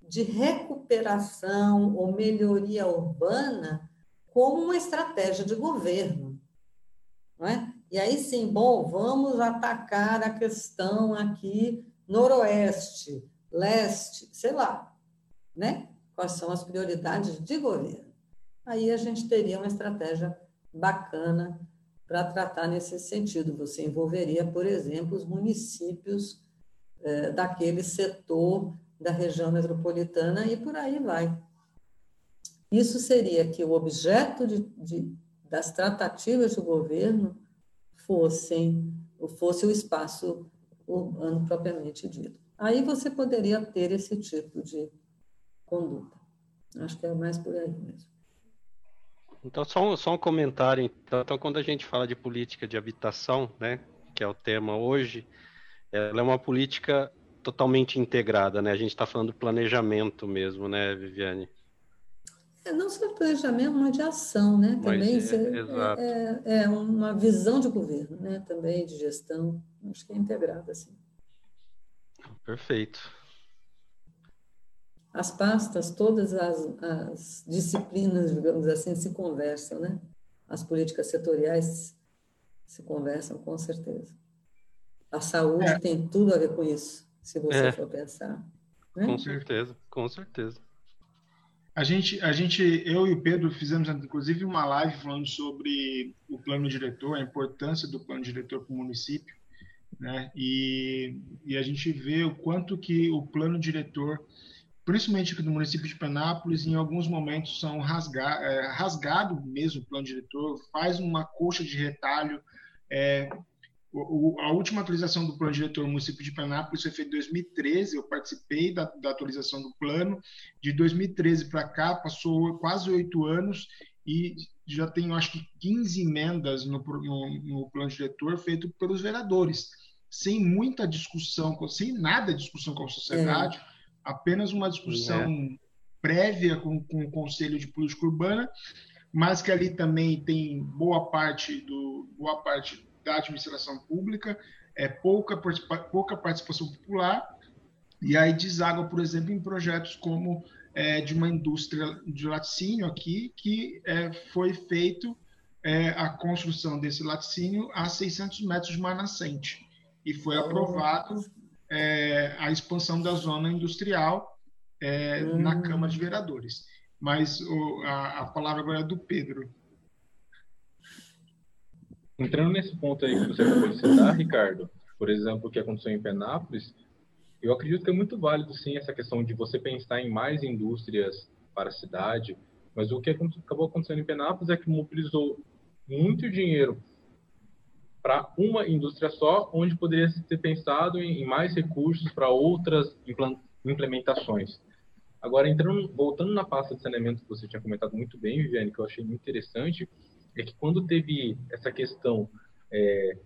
Speaker 3: de recuperação ou melhoria urbana como uma estratégia de governo. Não é? E aí sim, bom, vamos atacar a questão aqui noroeste, leste, sei lá, né? Quais são as prioridades de governo? Aí a gente teria uma estratégia bacana para tratar nesse sentido. Você envolveria, por exemplo, os municípios é, daquele setor da região metropolitana e por aí vai. Isso seria que o objeto de, de, das tratativas do governo fossem fosse o espaço urbano propriamente dito. Aí você poderia ter esse tipo de conduta. Acho que é mais por aí mesmo.
Speaker 2: Então, só um, só um comentário. Então, então, quando a gente fala de política de habitação, né, que é o tema hoje, ela é uma política totalmente integrada, né? A gente está falando do planejamento mesmo, né, Viviane?
Speaker 3: É, não só planejamento, mas de ação, né? Também
Speaker 2: é, é,
Speaker 3: é, é, uma visão de governo, né? Também de gestão. Acho que é integrada, assim.
Speaker 2: Perfeito
Speaker 3: as pastas, todas as, as, disciplinas, digamos assim, se conversam, né? As políticas setoriais se conversam, com certeza. A saúde é. tem tudo a ver com isso, se você é. for pensar.
Speaker 2: Né? Com certeza, com certeza.
Speaker 1: A gente, a gente, eu e o Pedro fizemos inclusive uma live falando sobre o plano diretor, a importância do plano diretor para o município, né? E, e a gente vê o quanto que o plano diretor principalmente aqui no município de Penápolis, em alguns momentos são rasga, é, rasgado mesmo o plano diretor, faz uma coxa de retalho. É, o, a última atualização do plano diretor no município de Penápolis foi feita em 2013, eu participei da, da atualização do plano. De 2013 para cá, passou quase oito anos e já tem, acho que, 15 emendas no, no, no plano diretor feito pelos vereadores, sem muita discussão, sem nada de discussão com a sociedade. É apenas uma discussão é. prévia com, com o Conselho de Política Urbana, mas que ali também tem boa parte do boa parte da administração pública, é pouca pouca participação popular e aí deságua, por exemplo, em projetos como é, de uma indústria de laticínio aqui que é, foi feito é, a construção desse laticínio a 600 metros de uma nascente e foi aprovado é, a expansão da zona industrial é, hum. na Câmara de Vereadores. Mas o, a, a palavra agora é do Pedro.
Speaker 4: Entrando nesse ponto aí que você acabou de citar, Ricardo, por exemplo, o que aconteceu em Penápolis, eu acredito que é muito válido, sim, essa questão de você pensar em mais indústrias para a cidade, mas o que acabou acontecendo em Penápolis é que mobilizou muito dinheiro para uma indústria só, onde poderia ser pensado em mais recursos para outras implementações. Agora, entrando, voltando na pasta de saneamento que você tinha comentado muito bem, Viviane, que eu achei interessante, é que quando teve essa questão é,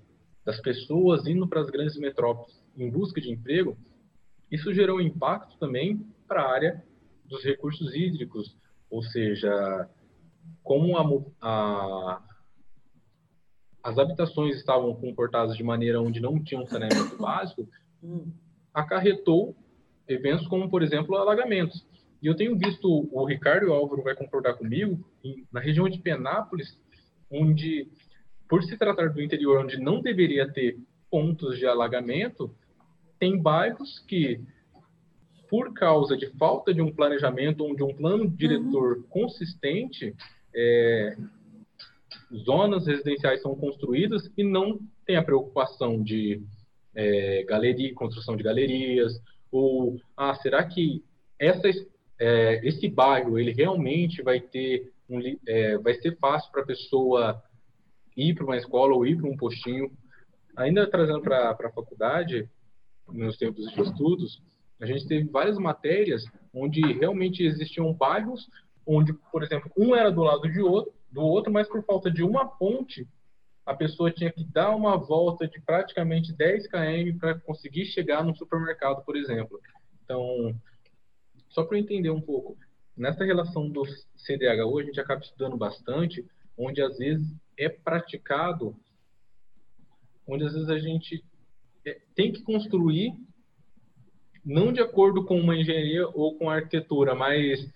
Speaker 4: das pessoas indo para as grandes metrópoles em busca de emprego, isso gerou impacto também para a área dos recursos hídricos, ou seja, como a, a, as habitações estavam comportadas de maneira onde não tinha um saneamento básico, acarretou eventos como, por exemplo, alagamentos. E eu tenho visto, o Ricardo e o Álvaro vai concordar comigo, na região de Penápolis, onde, por se tratar do interior, onde não deveria ter pontos de alagamento, tem bairros que, por causa de falta de um planejamento ou de um plano diretor uhum. consistente, é, zonas residenciais são construídas e não tem a preocupação de é, galeria, construção de galerias, ou ah, será que essa, é, esse bairro ele realmente vai ter um, é, vai ser fácil para a pessoa ir para uma escola ou ir para um postinho? Ainda trazendo para a faculdade, nos tempos de estudos, a gente teve várias matérias onde realmente existiam bairros onde, por exemplo, um era do lado de outro, do outro, mas por falta de uma ponte, a pessoa tinha que dar uma volta de praticamente 10 km para conseguir chegar no supermercado, por exemplo. Então, só para entender um pouco, nessa relação do CDHU, a gente acaba estudando bastante, onde às vezes é praticado, onde às vezes a gente é, tem que construir não de acordo com uma engenharia ou com a arquitetura, mas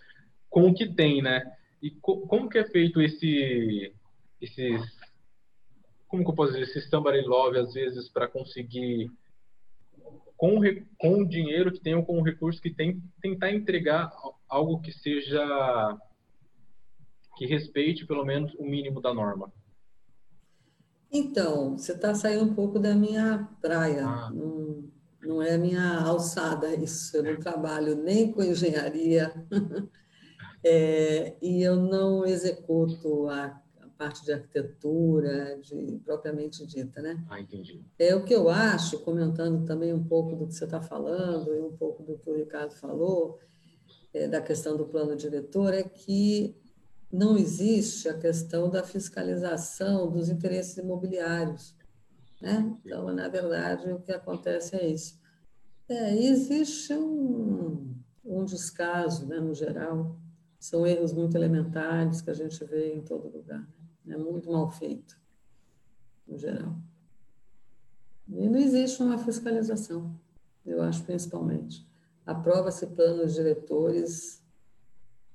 Speaker 4: com o que tem, né? E co como que é feito esse, esses, como que eu posso dizer, esse somebody love, às vezes, para conseguir, com, com o dinheiro que tem ou com o recurso que tem, tentar entregar algo que seja, que respeite pelo menos o mínimo da norma?
Speaker 3: Então, você está saindo um pouco da minha praia. Ah. Não, não é minha alçada isso. Eu não trabalho nem com engenharia é, e eu não executo a, a, parte de arquitetura de, propriamente dita, né?
Speaker 4: Ah, entendi.
Speaker 3: É o que eu acho, comentando também um pouco do que você está falando e um pouco do que o Ricardo falou, é, da questão do plano diretor, é que não existe a questão da fiscalização dos interesses imobiliários. Né? Então, na verdade, o que acontece é isso. É, existe um, um descaso, né, no geral, são erros muito elementares que a gente vê em todo lugar. Né? É muito mal feito, no geral. E não existe uma fiscalização, eu acho, principalmente. Aprova-se planos diretores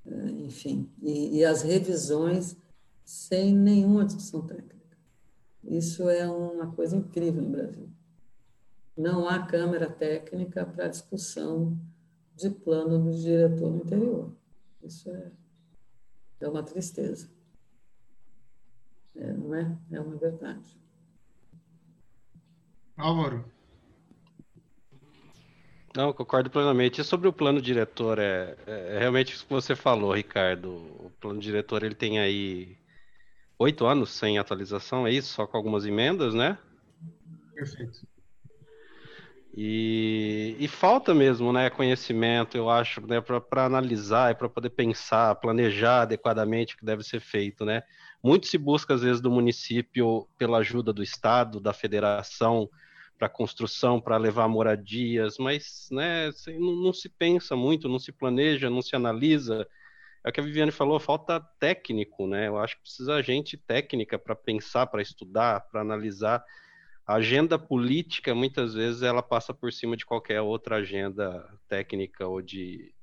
Speaker 3: é, enfim, e, e as revisões sem nenhuma discussão técnica. Isso é uma coisa incrível no Brasil. Não há câmara técnica para discussão de plano do diretor no interior. Isso é, é uma tristeza. É, não é? É uma verdade.
Speaker 1: Álvaro.
Speaker 2: Não, concordo plenamente. E sobre o plano diretor, é, é, é realmente isso que você falou, Ricardo. O plano diretor ele tem aí oito anos sem atualização, é isso? Só com algumas emendas, né?
Speaker 1: Perfeito.
Speaker 2: E, e falta mesmo, né, conhecimento, eu acho, né, para analisar e para poder pensar, planejar adequadamente o que deve ser feito, né? Muito se busca às vezes do município pela ajuda do estado, da federação, para construção, para levar moradias, mas né, não, não, se pensa muito, não se planeja, não se analisa. É o que a Viviane falou, falta técnico, né? Eu acho que precisa gente técnica para pensar, para estudar, para analisar. A agenda política, muitas vezes, ela passa por cima de qualquer outra agenda técnica ou de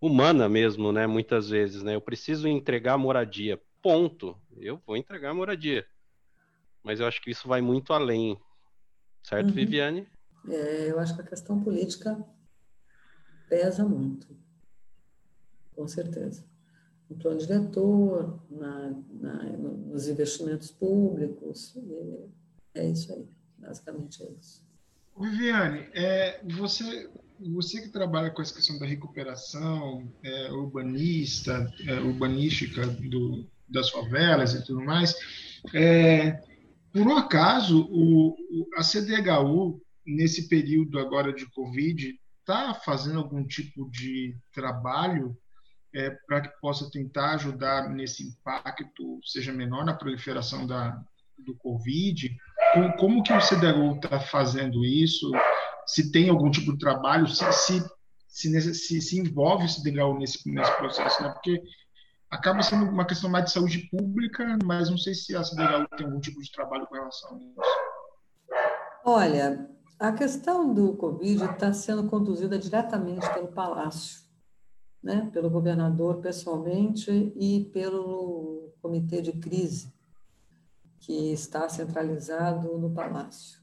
Speaker 2: humana mesmo, né? Muitas vezes, né? Eu preciso entregar moradia, ponto. Eu vou entregar moradia. Mas eu acho que isso vai muito além Certo, uhum. Viviane?
Speaker 3: É, eu acho que a questão política pesa muito, com certeza. No plano diretor, na, na, nos investimentos públicos, é isso aí, basicamente é isso.
Speaker 1: Viviane, é, você, você que trabalha com essa questão da recuperação é, urbanista, é, urbanística do, das favelas e tudo mais, é, por um acaso o, a CDHU, nesse período agora de Covid, está fazendo algum tipo de trabalho é, para que possa tentar ajudar nesse impacto seja menor na proliferação da, do Covid? Como, que o CDHU está fazendo isso? Se tem algum tipo de trabalho, se, se, se, se, se envolve o CDHU nesse, nesse processo, né? porque acaba sendo uma questão mais de saúde pública, mas não sei se a CDHU tem algum tipo de trabalho com relação a isso.
Speaker 3: Olha, a questão do Covid está sendo conduzida diretamente pelo Palácio, né? pelo governador pessoalmente e pelo comitê de crise, que está centralizado no Palácio.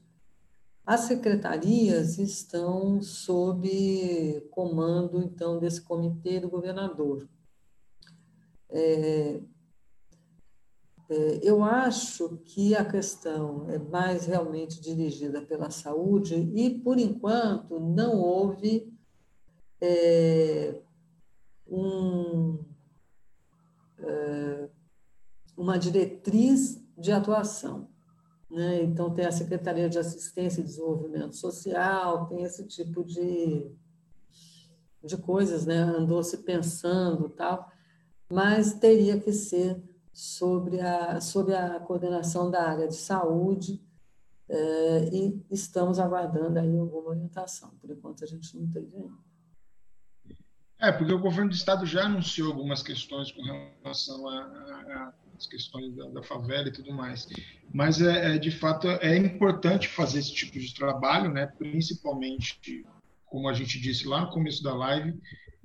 Speaker 3: As secretarias estão sob comando, então, desse comitê do governador. É, é, eu acho que a questão é mais realmente dirigida pela saúde e, por enquanto, não houve é, um, é, uma diretriz de atuação. Né? Então, tem a Secretaria de Assistência e Desenvolvimento Social, tem esse tipo de, de coisas, né? andou se pensando tal, mas teria que ser sobre a, sobre a coordenação da área de saúde é, e estamos aguardando aí alguma orientação. Por enquanto, a gente não teve ainda.
Speaker 1: É, porque o governo do estado já anunciou algumas questões com relação às questões da, da, favela e tudo mais. Mas, é, é, de fato, é importante fazer esse tipo de trabalho, né? principalmente, como a gente disse lá no começo da live,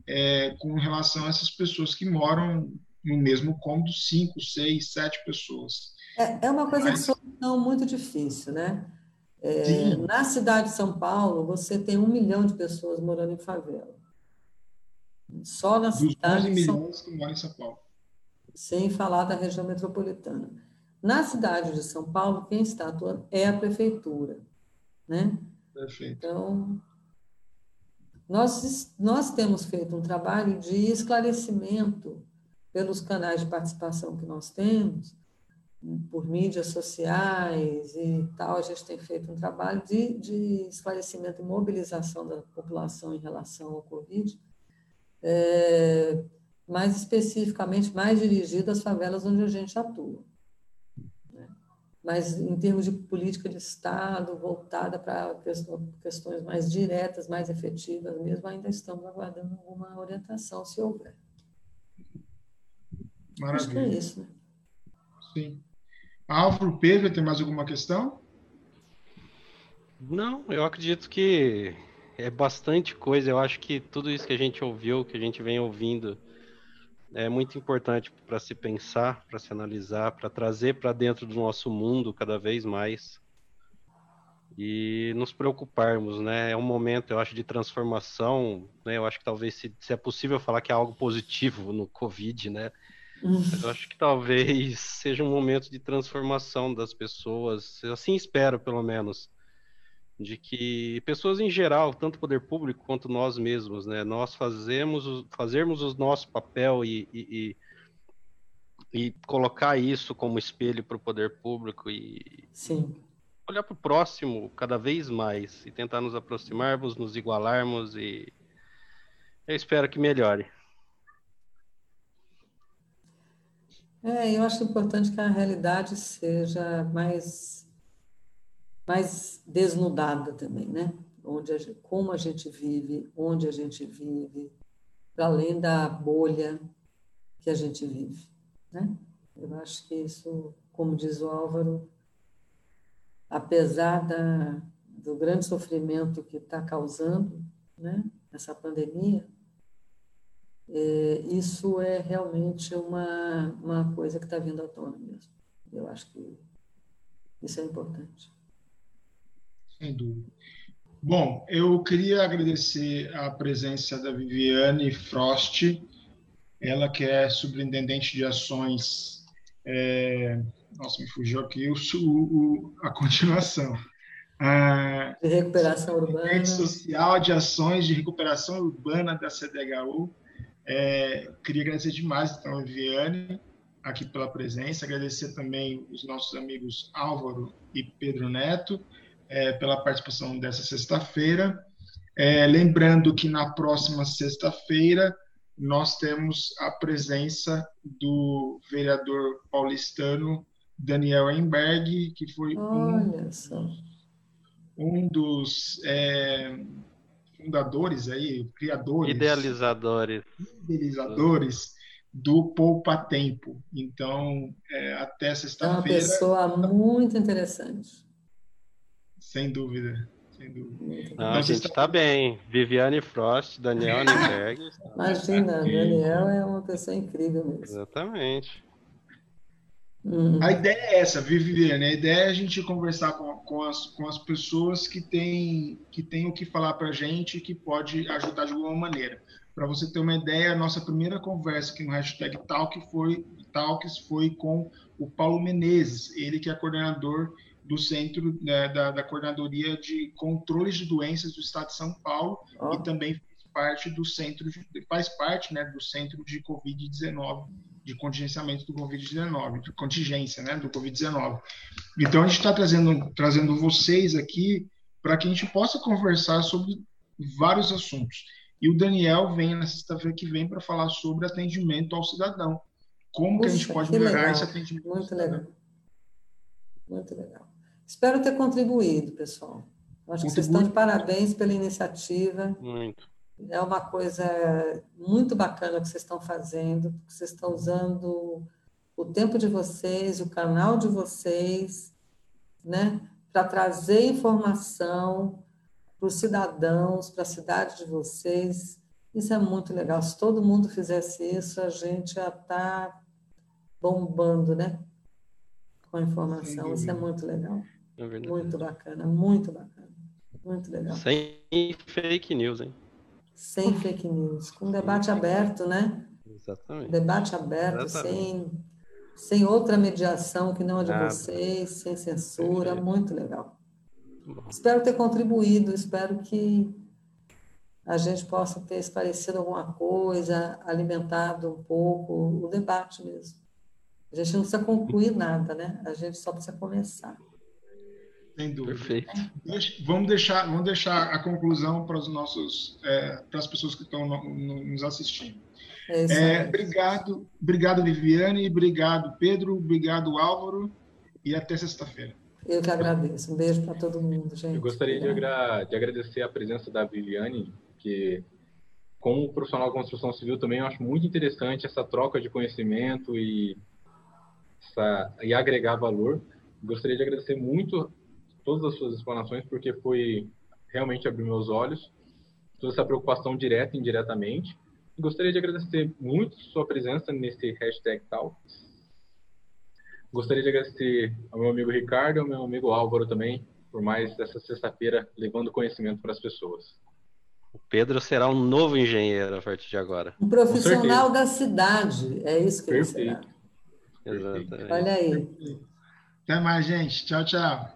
Speaker 1: é, com relação a essas pessoas que moram no mesmo cômodo cinco, seis, sete pessoas.
Speaker 3: É, é uma coisa Mas... de solução muito difícil, né? É, na cidade de São Paulo, você tem um milhão de pessoas morando em favela. Só na
Speaker 1: Dos
Speaker 3: cidade.
Speaker 1: 11 milhões São... que moram em São Paulo.
Speaker 3: Sem falar da região metropolitana. Na cidade de São Paulo, quem está atuando é a prefeitura. Né?
Speaker 1: Perfeito.
Speaker 3: Então, nós, nós temos feito um trabalho de esclarecimento pelos canais de participação que nós temos, por mídias sociais e tal, a gente tem feito um trabalho de, de esclarecimento e mobilização da população em relação ao Covid, é, mais especificamente, mais dirigido às favelas onde a gente atua. Né? Mas em termos de política de Estado, voltada para questões mais diretas, mais efetivas mesmo, ainda estamos aguardando alguma orientação, se houver.
Speaker 1: Maravilha. Acho
Speaker 3: que é isso, né?
Speaker 1: Sim. Álvaro, Pedro, tem mais alguma questão?
Speaker 2: Não, eu acredito que é bastante coisa. Eu acho que tudo isso que a gente ouviu, que a gente vem ouvindo, é muito importante para se pensar, para se analisar, para trazer para dentro do nosso mundo cada vez mais e nos preocuparmos, né? É um momento, eu acho, de transformação, né? Eu acho que talvez se, se é possível falar que é algo positivo no Covid, né? Eu acho que talvez seja um momento de transformação das pessoas, eu assim espero, pelo menos, de que pessoas em geral, tanto o poder público quanto nós mesmos, né, nós fazemos, fazermos o nosso papel e, e, e, e colocar isso como espelho para o poder público e
Speaker 3: Sim.
Speaker 2: olhar para o próximo cada vez mais e tentar nos aproximarmos, nos igualarmos e eu espero que melhore.
Speaker 3: É, eu acho importante que a realidade seja mais, mais desnudada também, né? Onde a gente, como a gente vive, onde a gente vive, para além da bolha que a gente vive, né? Eu acho que isso, como diz o Álvaro, apesar da, do grande sofrimento que está causando, né? Essa pandemia, é, isso é realmente uma, uma coisa que está vindo à tona mesmo. Eu acho que isso é importante.
Speaker 1: Sem dúvida. Bom, eu queria agradecer a presença da Viviane Frost, ela que é superintendente de ações. É... Nossa, me fugiu aqui o, o, a continuação.
Speaker 3: Ah, de recuperação urbana.
Speaker 1: social de ações de recuperação urbana da CDHU. É, queria agradecer demais, então, a Viviane, aqui pela presença, agradecer também os nossos amigos Álvaro e Pedro Neto é, pela participação dessa sexta-feira. É, lembrando que na próxima sexta-feira nós temos a presença do vereador paulistano Daniel Enberg, que foi um, um, dos é, fundadores aí, criadores,
Speaker 2: idealizadores,
Speaker 1: idealizadores do Poupa Tempo. Então, é, até sexta-feira. É
Speaker 3: uma pessoa muito interessante.
Speaker 1: Sem dúvida. Sem dúvida. Não,
Speaker 2: a gente está bem. Viviane Frost, Daniel Niberg.
Speaker 3: Imagina, Daniel é uma pessoa incrível mesmo.
Speaker 2: Exatamente.
Speaker 1: Uhum. A ideia é essa, Viviane. A ideia é a gente conversar com, com, as, com as pessoas que têm, que têm o que falar para a gente que pode ajudar de alguma maneira. Para você ter uma ideia, a nossa primeira conversa aqui no hashtag Talk foi, Talks foi com o Paulo Menezes, ele que é coordenador do centro né, da, da, coordenadoria de controles de doenças do Estado de São Paulo oh. e também faz parte do centro de, faz parte né, do centro de Covid-19 de contingenciamento do Covid-19, de contingência né, do Covid-19. Então, a gente está trazendo, trazendo vocês aqui para que a gente possa conversar sobre vários assuntos. E o Daniel vem na sexta-feira que vem para falar sobre atendimento ao cidadão. Como que a gente pode melhorar
Speaker 3: legal.
Speaker 1: esse atendimento
Speaker 3: Muito legal. Muito legal. Espero ter contribuído, pessoal. Acho que vocês estão de parabéns pela iniciativa.
Speaker 2: Muito.
Speaker 3: É uma coisa muito bacana que vocês estão fazendo, porque vocês estão usando o tempo de vocês, o canal de vocês, né, para trazer informação para os cidadãos, para a cidade de vocês. Isso é muito legal. Se todo mundo fizesse isso, a gente já está bombando, né? Com a informação. Isso é muito legal. É muito bacana, muito bacana. Muito legal.
Speaker 2: Sem fake news, hein?
Speaker 3: Sem fake news, com debate aberto, né?
Speaker 2: Exatamente.
Speaker 3: Debate aberto, Exatamente. sem, sem outra mediação que não a de Nada. vocês, sem censura, Perfeito. muito legal. Bom. Espero ter contribuído, espero que a gente possa ter esclarecido alguma coisa, alimentado um pouco o debate mesmo. A gente não precisa concluir nada, né? A gente só precisa começar.
Speaker 1: Sem dúvida.
Speaker 2: Perfeito.
Speaker 1: Vamos deixar, vamos deixar a conclusão para os nossos, é, para as pessoas que estão no, no, nos assistindo. É, é obrigado, obrigado Viviane, obrigado Pedro, obrigado Álvaro e até sexta-feira.
Speaker 3: Eu que agradeço. Um beijo para todo mundo, gente.
Speaker 4: Eu gostaria de, agra de, agradecer a presença da Viviane, que como profissional de construção civil também eu acho muito interessante essa troca de conhecimento e, essa, e agregar valor. Gostaria de agradecer muito todas as suas explanações, porque foi realmente abrir meus olhos, toda essa preocupação direta e indiretamente. Gostaria de agradecer muito sua presença nesse hashtag tal. Gostaria de agradecer ao meu amigo Ricardo e ao meu amigo Álvaro também, por mais essa sexta-feira levando conhecimento para as pessoas.
Speaker 2: O Pedro será um novo engenheiro a partir de agora.
Speaker 3: Um profissional da cidade, é isso que
Speaker 2: Perfeito.
Speaker 3: ele será.
Speaker 2: Exatamente.
Speaker 3: Olha aí.
Speaker 1: Até mais, gente. Tchau, tchau.